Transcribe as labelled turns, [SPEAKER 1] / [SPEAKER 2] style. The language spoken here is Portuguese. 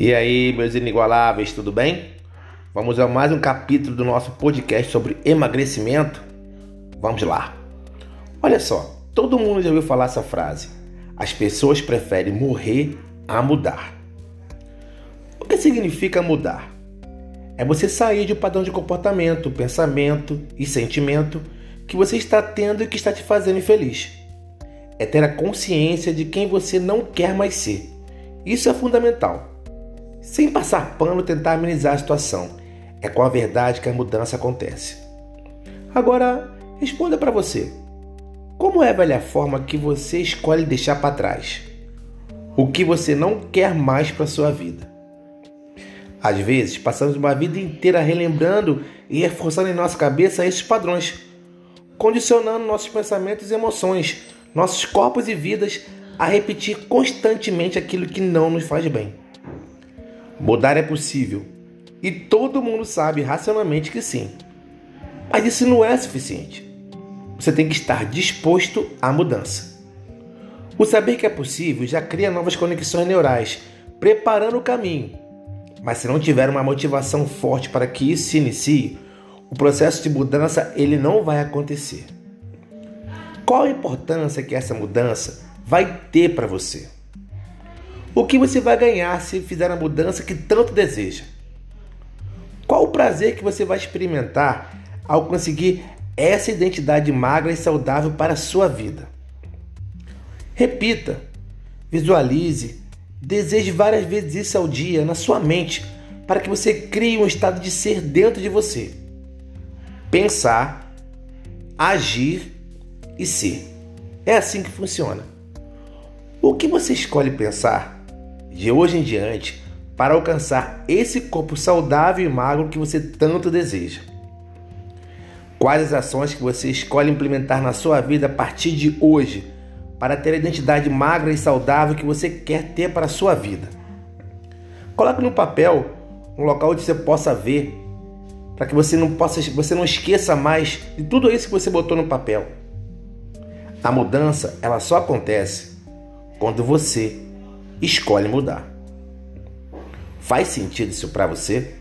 [SPEAKER 1] E aí, meus inigualáveis, tudo bem? Vamos a mais um capítulo do nosso podcast sobre emagrecimento? Vamos lá. Olha só, todo mundo já ouviu falar essa frase. As pessoas preferem morrer a mudar. O que significa mudar? É você sair de um padrão de comportamento, pensamento e sentimento que você está tendo e que está te fazendo infeliz. É ter a consciência de quem você não quer mais ser. Isso é fundamental sem passar pano tentar amenizar a situação. É com a verdade que a mudança acontece. Agora, responda para você. Como é a velha forma que você escolhe deixar para trás? O que você não quer mais para sua vida? Às vezes, passamos uma vida inteira relembrando e reforçando em nossa cabeça esses padrões, condicionando nossos pensamentos e emoções, nossos corpos e vidas a repetir constantemente aquilo que não nos faz bem. Mudar é possível e todo mundo sabe racionalmente que sim. Mas isso não é suficiente. Você tem que estar disposto à mudança. O saber que é possível já cria novas conexões neurais, preparando o caminho. Mas se não tiver uma motivação forte para que isso se inicie, o processo de mudança ele não vai acontecer. Qual a importância que essa mudança vai ter para você? O que você vai ganhar se fizer a mudança que tanto deseja? Qual o prazer que você vai experimentar ao conseguir essa identidade magra e saudável para a sua vida? Repita, visualize, deseje várias vezes isso ao dia na sua mente para que você crie um estado de ser dentro de você. Pensar, agir e ser. É assim que funciona. O que você escolhe pensar de hoje em diante para alcançar esse corpo saudável e magro que você tanto deseja. Quais as ações que você escolhe implementar na sua vida a partir de hoje para ter a identidade magra e saudável que você quer ter para a sua vida? Coloque no papel um local onde você possa ver, para que você não possa, você não esqueça mais de tudo isso que você botou no papel. A mudança, ela só acontece quando você escolhe mudar. Faz sentido isso para você?